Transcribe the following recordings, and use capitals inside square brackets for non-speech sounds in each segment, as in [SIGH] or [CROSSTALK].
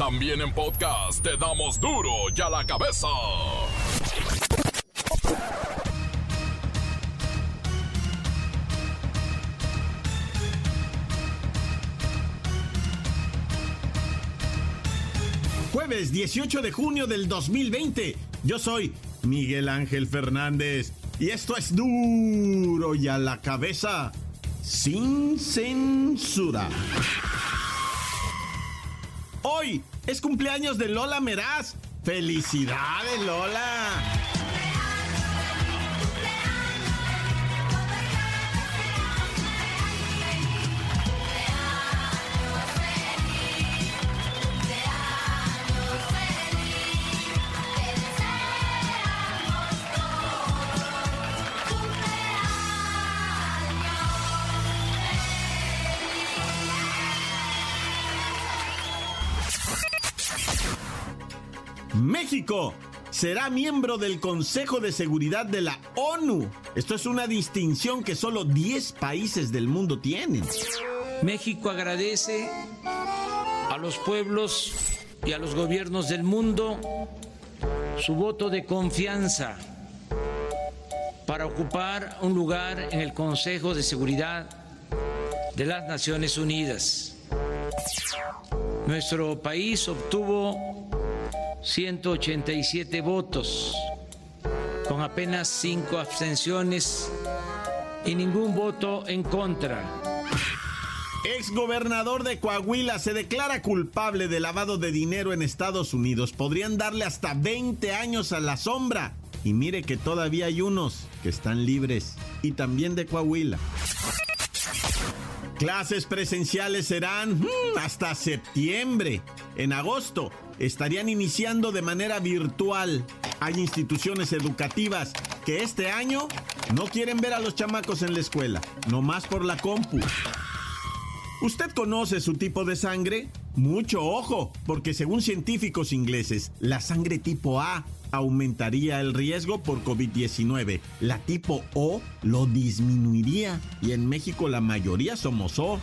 También en podcast te damos duro y a la cabeza. Jueves 18 de junio del 2020. Yo soy Miguel Ángel Fernández y esto es duro y a la cabeza sin censura. Hoy es cumpleaños de Lola Meraz. ¡Felicidades, Lola! México será miembro del Consejo de Seguridad de la ONU. Esto es una distinción que solo 10 países del mundo tienen. México agradece a los pueblos y a los gobiernos del mundo su voto de confianza para ocupar un lugar en el Consejo de Seguridad de las Naciones Unidas. Nuestro país obtuvo 187 votos, con apenas 5 abstenciones y ningún voto en contra. Ex gobernador de Coahuila se declara culpable de lavado de dinero en Estados Unidos. Podrían darle hasta 20 años a la sombra. Y mire que todavía hay unos que están libres. Y también de Coahuila. Clases presenciales serán mm, hasta septiembre. En agosto estarían iniciando de manera virtual. Hay instituciones educativas que este año no quieren ver a los chamacos en la escuela, nomás por la compu. ¿Usted conoce su tipo de sangre? Mucho ojo, porque según científicos ingleses, la sangre tipo A aumentaría el riesgo por COVID-19. La tipo O lo disminuiría y en México la mayoría somos O.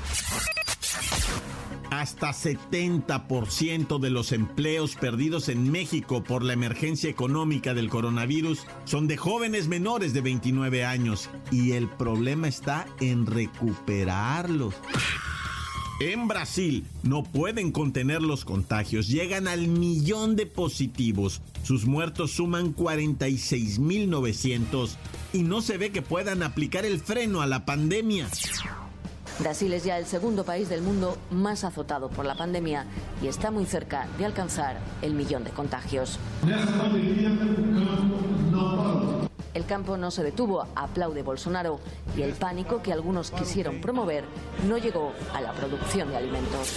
Hasta 70% de los empleos perdidos en México por la emergencia económica del coronavirus son de jóvenes menores de 29 años y el problema está en recuperarlos. En Brasil no pueden contener los contagios, llegan al millón de positivos, sus muertos suman 46.900 y no se ve que puedan aplicar el freno a la pandemia. Brasil es ya el segundo país del mundo más azotado por la pandemia y está muy cerca de alcanzar el millón de contagios. El campo no se detuvo, aplaude Bolsonaro, y el pánico que algunos quisieron promover no llegó a la producción de alimentos.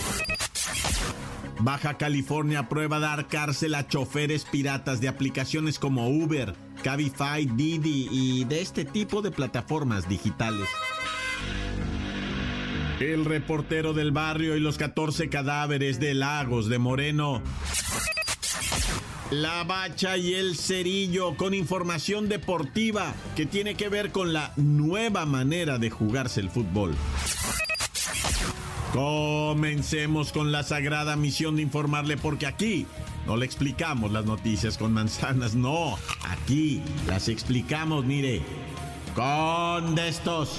Baja California aprueba dar cárcel a choferes piratas de aplicaciones como Uber, Cabify, Didi y de este tipo de plataformas digitales. El reportero del barrio y los 14 cadáveres de Lagos de Moreno. La Bacha y el Cerillo con información deportiva que tiene que ver con la nueva manera de jugarse el fútbol. Comencemos con la sagrada misión de informarle porque aquí no le explicamos las noticias con manzanas, no, aquí las explicamos, mire, con de estos.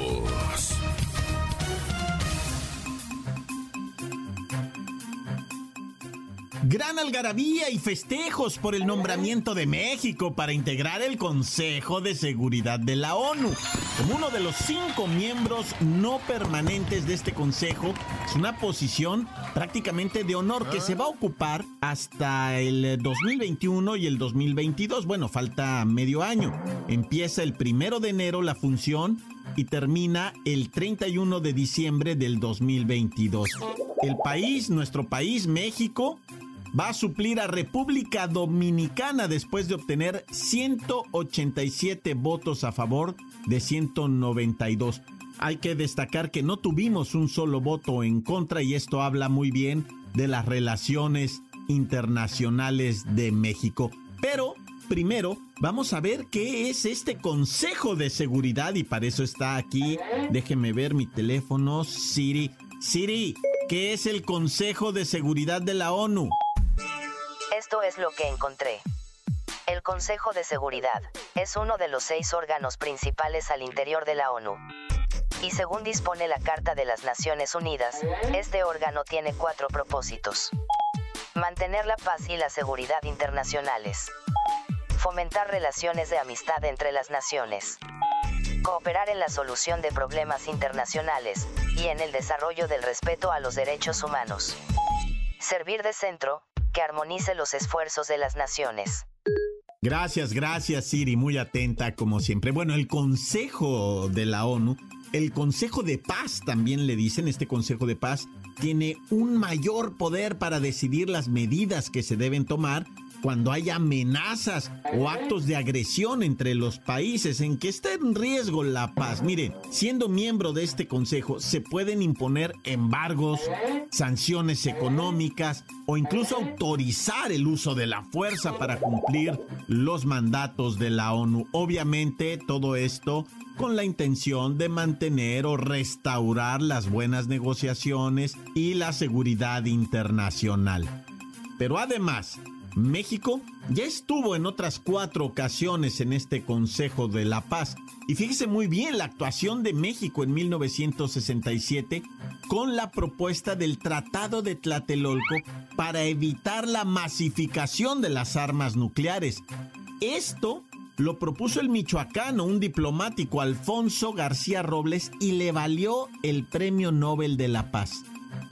Gran algarabía y festejos por el nombramiento de México para integrar el Consejo de Seguridad de la ONU. Como uno de los cinco miembros no permanentes de este consejo, es una posición prácticamente de honor que se va a ocupar hasta el 2021 y el 2022. Bueno, falta medio año. Empieza el primero de enero la función y termina el 31 de diciembre del 2022. El país, nuestro país, México, va a suplir a República Dominicana después de obtener 187 votos a favor de 192. Hay que destacar que no tuvimos un solo voto en contra y esto habla muy bien de las relaciones internacionales de México. Pero primero vamos a ver qué es este Consejo de Seguridad y para eso está aquí. Déjeme ver mi teléfono, Siri. Siri, ¿qué es el Consejo de Seguridad de la ONU? Esto es lo que encontré. El Consejo de Seguridad es uno de los seis órganos principales al interior de la ONU. Y según dispone la Carta de las Naciones Unidas, este órgano tiene cuatro propósitos. Mantener la paz y la seguridad internacionales. Fomentar relaciones de amistad entre las naciones. Cooperar en la solución de problemas internacionales y en el desarrollo del respeto a los derechos humanos. Servir de centro, que armonice los esfuerzos de las naciones. Gracias, gracias Siri, muy atenta como siempre. Bueno, el Consejo de la ONU, el Consejo de Paz también le dicen, este Consejo de Paz tiene un mayor poder para decidir las medidas que se deben tomar cuando hay amenazas o actos de agresión entre los países en que está en riesgo la paz. Miren, siendo miembro de este consejo se pueden imponer embargos, sanciones económicas o incluso autorizar el uso de la fuerza para cumplir los mandatos de la ONU. Obviamente todo esto con la intención de mantener o restaurar las buenas negociaciones y la seguridad internacional. Pero además, México ya estuvo en otras cuatro ocasiones en este Consejo de la Paz. Y fíjese muy bien la actuación de México en 1967 con la propuesta del Tratado de Tlatelolco para evitar la masificación de las armas nucleares. Esto lo propuso el michoacano, un diplomático, Alfonso García Robles, y le valió el Premio Nobel de la Paz.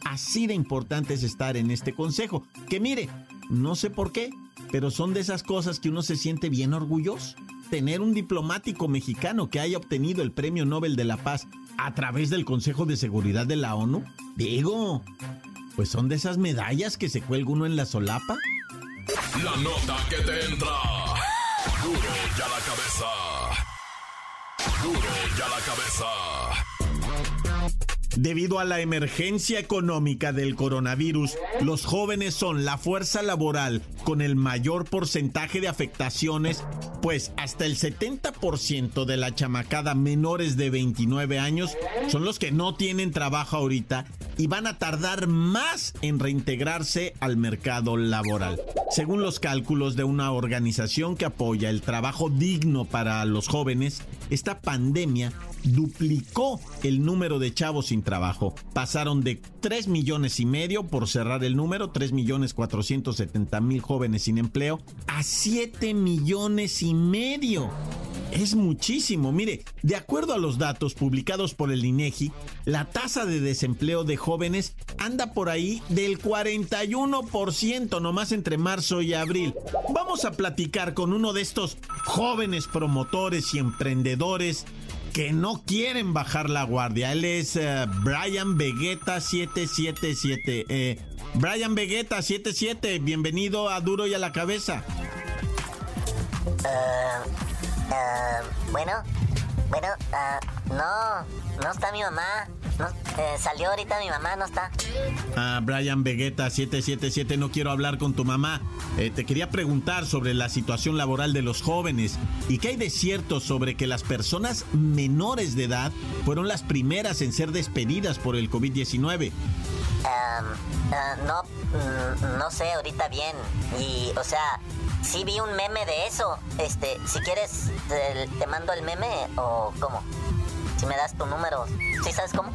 Así de importante es estar en este consejo, que mire, no sé por qué, pero son de esas cosas que uno se siente bien orgulloso. Tener un diplomático mexicano que haya obtenido el Premio Nobel de la Paz a través del Consejo de Seguridad de la ONU, digo, pues son de esas medallas que se cuelga uno en la solapa. La nota que te entra. Duro ya la cabeza. Duro ya la cabeza. Debido a la emergencia económica del coronavirus, los jóvenes son la fuerza laboral con el mayor porcentaje de afectaciones, pues hasta el 70% de la chamacada menores de 29 años son los que no tienen trabajo ahorita y van a tardar más en reintegrarse al mercado laboral. Según los cálculos de una organización que apoya el trabajo digno para los jóvenes, esta pandemia duplicó el número de chavos sin trabajo. Pasaron de 3 millones y medio, por cerrar el número, 3 millones 470 mil jóvenes sin empleo, a 7 millones y medio. Es muchísimo. Mire, de acuerdo a los datos publicados por el INEGI, la tasa de desempleo de jóvenes anda por ahí del 41% nomás entre marzo y abril. Vamos a platicar con uno de estos jóvenes promotores y emprendedores que no quieren bajar la guardia. Él es eh, Brian Vegeta 777. Eh, Brian Vegeta 77, bienvenido a Duro y a la Cabeza. Uh, bueno, bueno, no, no está mi mamá. Eh, salió ahorita mi mamá, no está. Ah, Brian Vegeta 777, no quiero hablar con tu mamá. Eh, te quería preguntar sobre la situación laboral de los jóvenes y qué hay de cierto sobre que las personas menores de edad fueron las primeras en ser despedidas por el COVID-19. Eh, no, mm, no sé ahorita bien. Y, o sea, sí vi un meme de eso. Este, si quieres, te mando el meme o cómo si me das tu número. ¿Sí sabes cómo?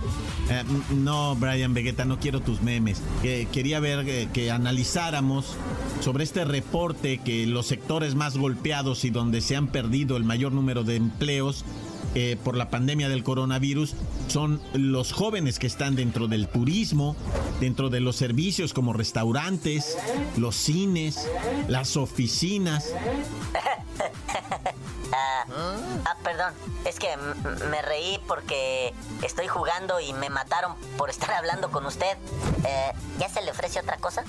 Eh, no, Brian Vegeta, no quiero tus memes. quería ver que, que analizáramos sobre este reporte que los sectores más golpeados y donde se han perdido el mayor número de empleos eh, por la pandemia del coronavirus son los jóvenes que están dentro del turismo, dentro de los servicios como restaurantes, los cines, las oficinas. Ah, perdón, es que me reí porque estoy jugando y me mataron por estar [LAUGHS] hablando con usted. Eh, ¿Ya se le ofrece otra cosa?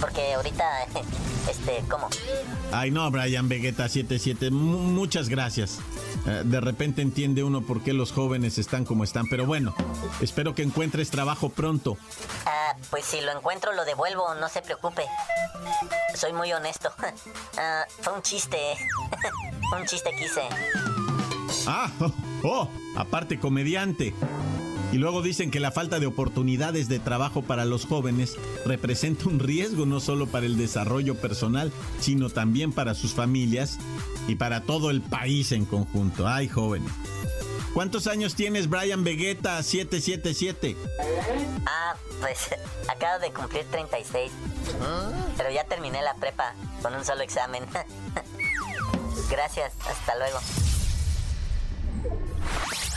Porque ahorita, [LAUGHS] este, ¿cómo? Ay, no, Brian Vegeta 77, muchas gracias. Eh, de repente entiende uno por qué los jóvenes están como están, pero bueno, espero que encuentres trabajo pronto. Ah, pues si lo encuentro lo devuelvo, no se preocupe. Soy muy honesto. [LAUGHS] Ah, fue un chiste. [LAUGHS] un chiste quise. Ah, oh, oh, aparte comediante. Y luego dicen que la falta de oportunidades de trabajo para los jóvenes representa un riesgo no solo para el desarrollo personal, sino también para sus familias y para todo el país en conjunto. Ay, jóvenes. ¿Cuántos años tienes, Brian Vegeta 777? Ah, pues [LAUGHS] acabo de cumplir 36. Pero ya terminé la prepa con un solo examen. [LAUGHS] Gracias, hasta luego.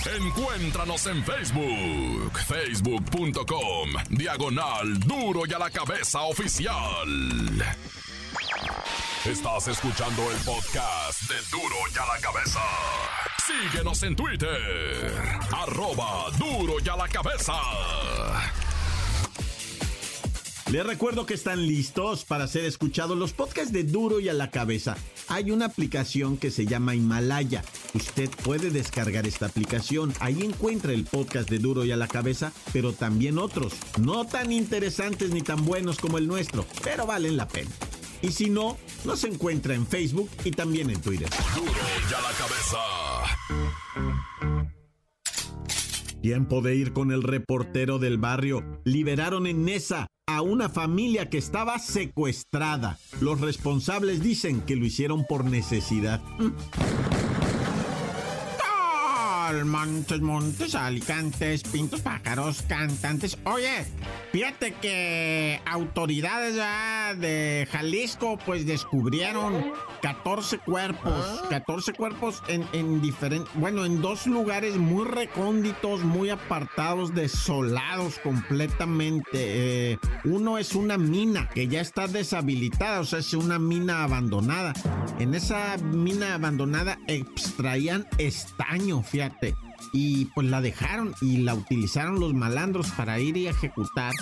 Encuéntranos en Facebook, facebook.com, diagonal duro y a la cabeza oficial. Estás escuchando el podcast de duro y a la cabeza. Síguenos en Twitter, arroba duro y a la cabeza. Les recuerdo que están listos para ser escuchados los podcasts de Duro y a la cabeza. Hay una aplicación que se llama Himalaya. Usted puede descargar esta aplicación. Ahí encuentra el podcast de Duro y a la cabeza, pero también otros, no tan interesantes ni tan buenos como el nuestro, pero valen la pena. Y si no, nos encuentra en Facebook y también en Twitter. Duro y a la cabeza. Tiempo de ir con el reportero del barrio. Liberaron en Nesa a una familia que estaba secuestrada. Los responsables dicen que lo hicieron por necesidad. Montes, montes, alicantes, pintos, pájaros, cantantes. Oye, fíjate que autoridades de Jalisco pues descubrieron 14 cuerpos, 14 cuerpos en, en diferentes, bueno, en dos lugares muy recónditos, muy apartados, desolados completamente. Eh, uno es una mina que ya está deshabilitada, o sea, es una mina abandonada. En esa mina abandonada extraían estaño, fíjate y pues la dejaron y la utilizaron los malandros para ir y ejecutar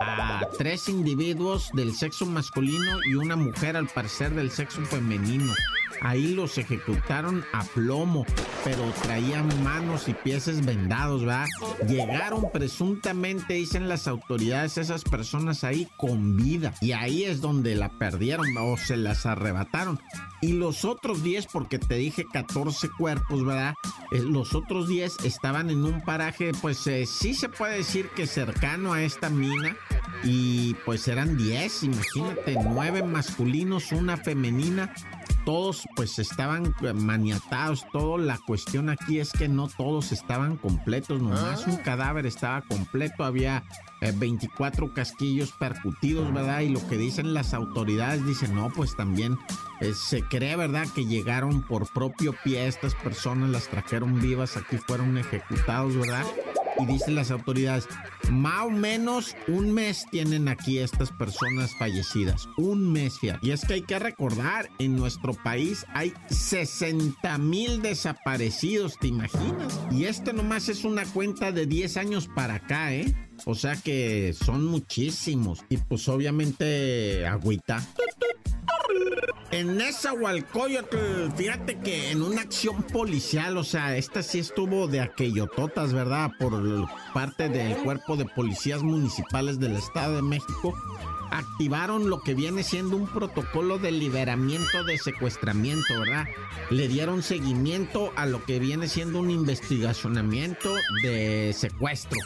a tres individuos del sexo masculino y una mujer al parecer del sexo femenino. Ahí los ejecutaron a plomo, pero traían manos y pies vendados, ¿verdad? Llegaron presuntamente, dicen las autoridades, esas personas ahí con vida. Y ahí es donde la perdieron o se las arrebataron. Y los otros 10, porque te dije 14 cuerpos, ¿verdad? Eh, los otros 10 estaban en un paraje, pues eh, sí se puede decir que cercano a esta mina. Y pues eran 10, imagínate, 9 masculinos, una femenina todos pues estaban maniatados, todo la cuestión aquí es que no todos estaban completos, nomás un ah. cadáver estaba completo, había 24 eh, casquillos percutidos, ¿verdad? Y lo que dicen las autoridades, dicen, no, pues también eh, se cree, ¿verdad? Que llegaron por propio pie estas personas, las trajeron vivas, aquí fueron ejecutados, ¿verdad? Y dicen las autoridades, más o menos un mes tienen aquí estas personas fallecidas. Un mes, fíjate. Y es que hay que recordar, en nuestro país hay 60 mil desaparecidos, ¿te imaginas? Y este nomás es una cuenta de 10 años para acá, ¿eh? O sea que son muchísimos. Y pues obviamente agüita. En Nezahualcóyotl, fíjate que en una acción policial, o sea, esta sí estuvo de aquellototas, ¿verdad? Por parte del cuerpo de policías municipales del Estado de México activaron lo que viene siendo un protocolo de liberamiento de secuestramiento, ¿verdad? Le dieron seguimiento a lo que viene siendo un investigacionamiento de secuestro.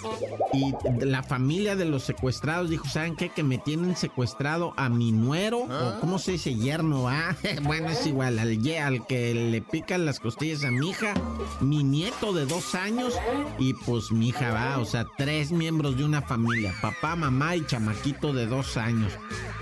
Y la familia de los secuestrados dijo, ¿saben qué? Que me tienen secuestrado a mi nuero, o ah. cómo se dice yerno, [LAUGHS] bueno, es igual, al, al que le pican las costillas a mi hija, mi nieto de dos años, y pues mi hija va, o sea, tres miembros de una familia, papá, mamá y chamaquito de dos años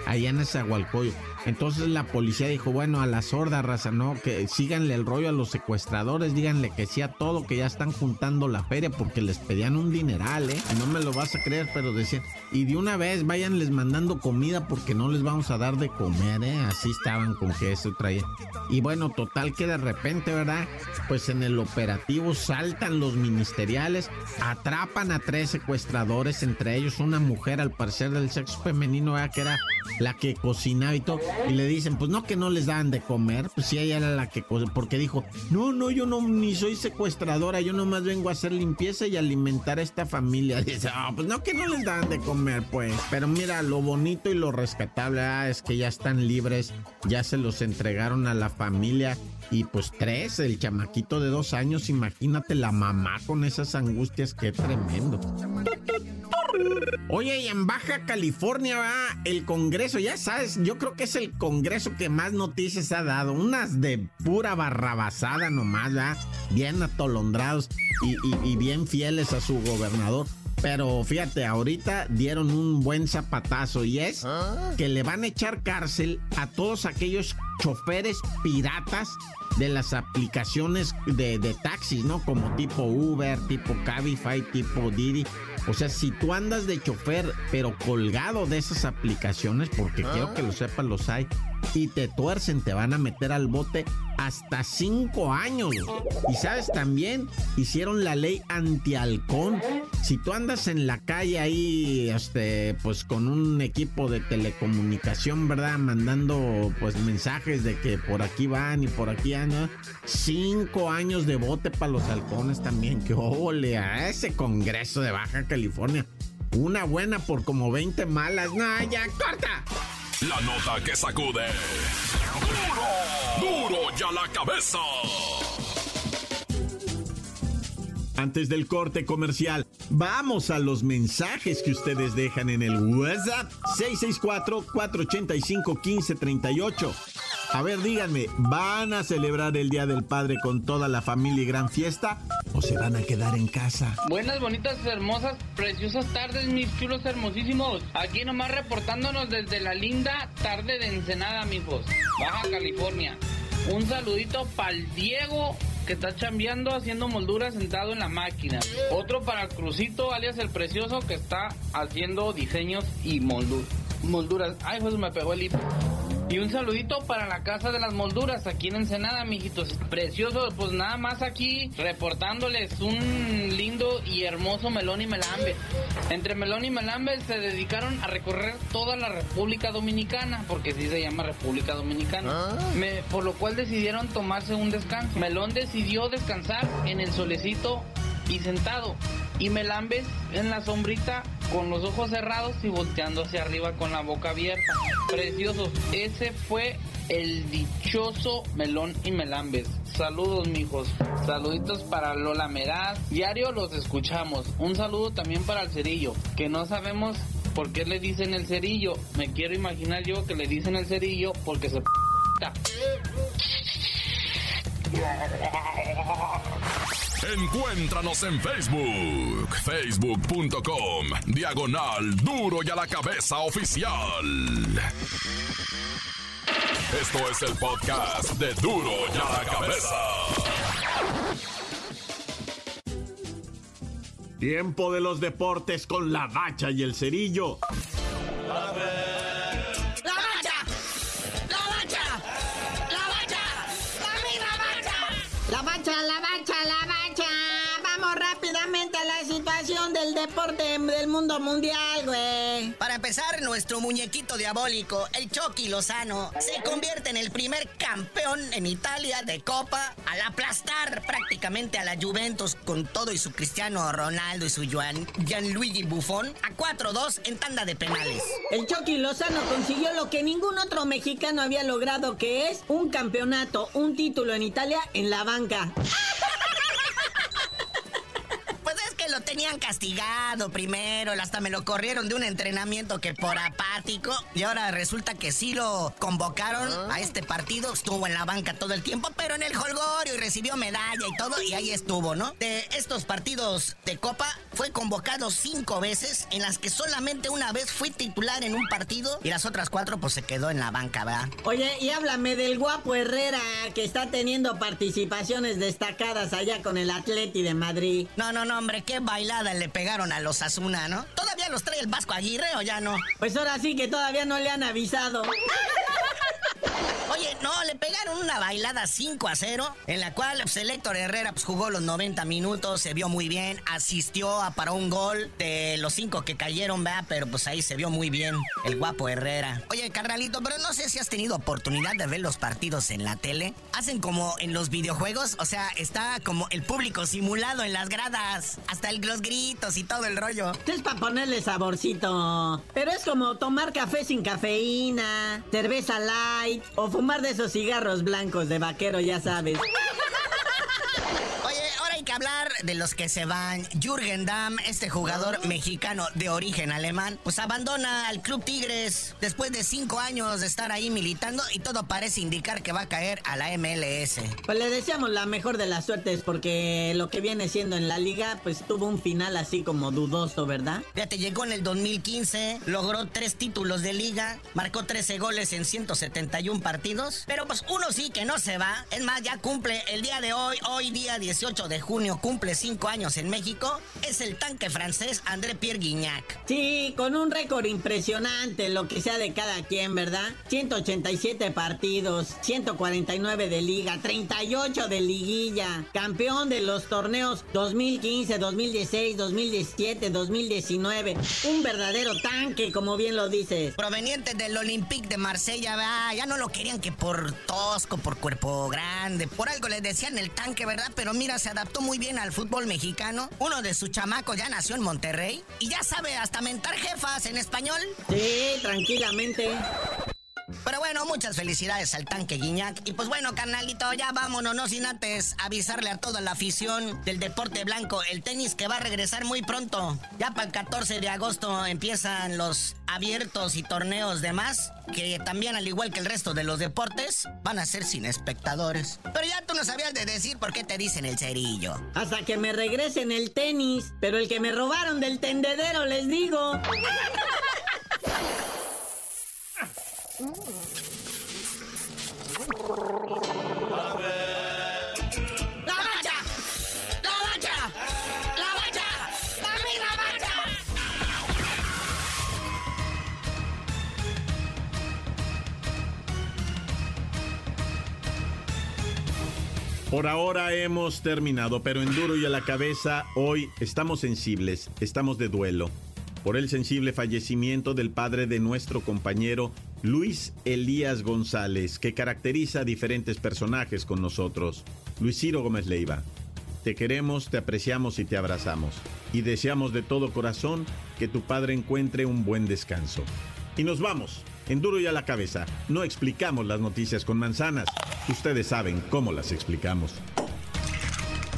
allá en Zahualcoyo. Entonces la policía dijo, bueno, a la sorda raza, no, que síganle el rollo a los secuestradores, díganle que sí a todo, que ya están juntando la feria porque les pedían un dineral, ¿eh? No me lo vas a creer, pero decían, y de una vez váyanles mandando comida porque no les vamos a dar de comer, ¿eh? Así estaban con que eso traía. Y bueno, total que de repente, ¿verdad? Pues en el operativo saltan los ministeriales, atrapan a tres secuestradores, entre ellos una mujer al parecer del sexo femenino, ¿verdad? Que era la que cocinaba y todo. Y le dicen, pues no que no les dan de comer, pues sí, ella era la que porque dijo, no, no, yo no ni soy secuestradora, yo nomás vengo a hacer limpieza y alimentar a esta familia. [LAUGHS] Dice, ah, pues no que no les dan de comer, pues. Pero mira, lo bonito y lo rescatable ah, es que ya están libres, ya se los entregaron a la familia. Y pues tres, el chamaquito de dos años, imagínate la mamá con esas angustias, qué tremendo. Oye, y en Baja California va el Congreso, ya sabes, yo creo que es el Congreso que más noticias ha dado, unas de pura barrabasada nomás. Bien atolondrados y, bien fieles a su gobernador. Pero fíjate, ahorita dieron un buen zapatazo y es ¿Ah? que le van a echar cárcel a todos aquellos choferes piratas de las aplicaciones de, de taxis, ¿no? Como tipo Uber, tipo Cabify, tipo Didi o sea, si tú andas de chofer, pero colgado de esas aplicaciones, porque quiero ah. que lo sepas, los hay, y te tuercen, te van a meter al bote hasta cinco años. Y sabes también, hicieron la ley anti-halcón. Si tú andas en la calle ahí, este, pues con un equipo de telecomunicación, ¿verdad? Mandando pues mensajes de que por aquí van y por aquí andan. Cinco años de bote para los halcones también. Que ole a ese congreso de Baja California. Una buena por como 20 malas. No, ya, corta. La nota que sacude. ¡Duro! ¡Duro ya la cabeza! Antes del corte comercial, vamos a los mensajes que ustedes dejan en el WhatsApp 664-485-1538. A ver, díganme, ¿van a celebrar el Día del Padre con toda la familia y gran fiesta? ¿O se van a quedar en casa? Buenas, bonitas, hermosas, preciosas tardes, mis chulos hermosísimos. Aquí nomás reportándonos desde la linda tarde de Ensenada, amigos. Baja California. Un saludito para el Diego que está chambeando haciendo molduras sentado en la máquina. Otro para Crucito, alias el Precioso, que está haciendo diseños y molduras. Ay, pues me pegó el hip. Y un saludito para la Casa de las Molduras aquí en Ensenada, mijitos. Precioso, pues nada más aquí reportándoles un lindo y hermoso Melón y Melambe. Entre Melón y Melambe se dedicaron a recorrer toda la República Dominicana, porque sí se llama República Dominicana. Ah. por lo cual decidieron tomarse un descanso. Melón decidió descansar en el solecito y sentado. Y Melambes en la sombrita con los ojos cerrados y volteando hacia arriba con la boca abierta. Preciosos. Ese fue el dichoso Melón y Melambes. Saludos, mijos. Saluditos para Lola Meraz. Diario los escuchamos. Un saludo también para el cerillo, que no sabemos por qué le dicen el cerillo. Me quiero imaginar yo que le dicen el cerillo porque se... [LAUGHS] Encuéntranos en Facebook, facebook.com, diagonal duro y a la cabeza oficial. Esto es el podcast de duro y a la cabeza. Tiempo de los deportes con la bacha y el cerillo. Deporte del mundo mundial, güey. Para empezar, nuestro muñequito diabólico, el Chucky Lozano, se convierte en el primer campeón en Italia de Copa al aplastar prácticamente a la Juventus con todo y su Cristiano Ronaldo y su Juan, Gianluigi Buffon a 4-2 en tanda de penales. El Chucky Lozano consiguió lo que ningún otro mexicano había logrado, que es un campeonato, un título en Italia en la banca. Castigado primero, hasta me lo corrieron de un entrenamiento que por apático. Y ahora resulta que sí lo convocaron a este partido. Estuvo en la banca todo el tiempo, pero en el holgorio y recibió medalla y todo. Y ahí estuvo, ¿no? De estos partidos de Copa fue convocado cinco veces, en las que solamente una vez fui titular en un partido y las otras cuatro pues se quedó en la banca, ¿verdad? Oye, y háblame del guapo Herrera que está teniendo participaciones destacadas allá con el Atleti de Madrid. No, no, no, hombre, qué bailada le pegaron a los Asuna, ¿no? ¿Todavía los trae el Vasco Aguirre o ya no? Pues ahora sí que todavía no le han avisado. No, le pegaron una bailada 5 a 0, en la cual pues, el Héctor Herrera pues, jugó los 90 minutos, se vio muy bien, asistió a para un gol de los 5 que cayeron, vea, pero pues ahí se vio muy bien el guapo Herrera. Oye, carnalito, pero no sé si has tenido oportunidad de ver los partidos en la tele. Hacen como en los videojuegos, o sea, está como el público simulado en las gradas, hasta el, los gritos y todo el rollo. Es para ponerle saborcito, pero es como tomar café sin cafeína, cerveza light o fumar de esos cigarros blancos de vaquero, ya sabes hablar de los que se van. Jürgen Damm, este jugador mexicano de origen alemán, pues abandona al Club Tigres después de cinco años de estar ahí militando y todo parece indicar que va a caer a la MLS. Pues le deseamos la mejor de las suertes porque lo que viene siendo en la liga, pues tuvo un final así como dudoso, ¿verdad? te llegó en el 2015, logró tres títulos de liga, marcó 13 goles en 171 partidos, pero pues uno sí que no se va. Es más, ya cumple el día de hoy, hoy día 18 de junio cumple cinco años en México es el tanque francés André Pierre Guignac. Sí, con un récord impresionante, lo que sea de cada quien, ¿verdad? 187 partidos, 149 de liga, 38 de liguilla, campeón de los torneos 2015, 2016, 2017, 2019. Un verdadero tanque, como bien lo dices. Proveniente del Olympique de Marsella, ya no lo querían que por tosco, por cuerpo grande, por algo le decían el tanque, ¿verdad? Pero mira, se adaptó muy bien al fútbol mexicano. Uno de sus chamacos ya nació en Monterrey y ya sabe hasta mentar jefas en español. Sí, tranquilamente. Pero bueno, muchas felicidades al tanque Guiñac. Y pues bueno, carnalito, ya vámonos, no sin antes avisarle a toda la afición del deporte blanco, el tenis que va a regresar muy pronto. Ya para el 14 de agosto empiezan los abiertos y torneos demás, que también al igual que el resto de los deportes, van a ser sin espectadores. Pero ya tú no sabías de decir por qué te dicen el cerillo. Hasta que me regresen el tenis, pero el que me robaron del tendedero, les digo. [LAUGHS] Por ahora hemos terminado, pero en duro y a la cabeza, hoy estamos sensibles, estamos de duelo por el sensible fallecimiento del padre de nuestro compañero Luis Elías González, que caracteriza a diferentes personajes con nosotros. Luis Ciro Gómez Leiva. Te queremos, te apreciamos y te abrazamos. Y deseamos de todo corazón que tu padre encuentre un buen descanso. Y nos vamos. En duro y a la cabeza, no explicamos las noticias con manzanas. Ustedes saben cómo las explicamos.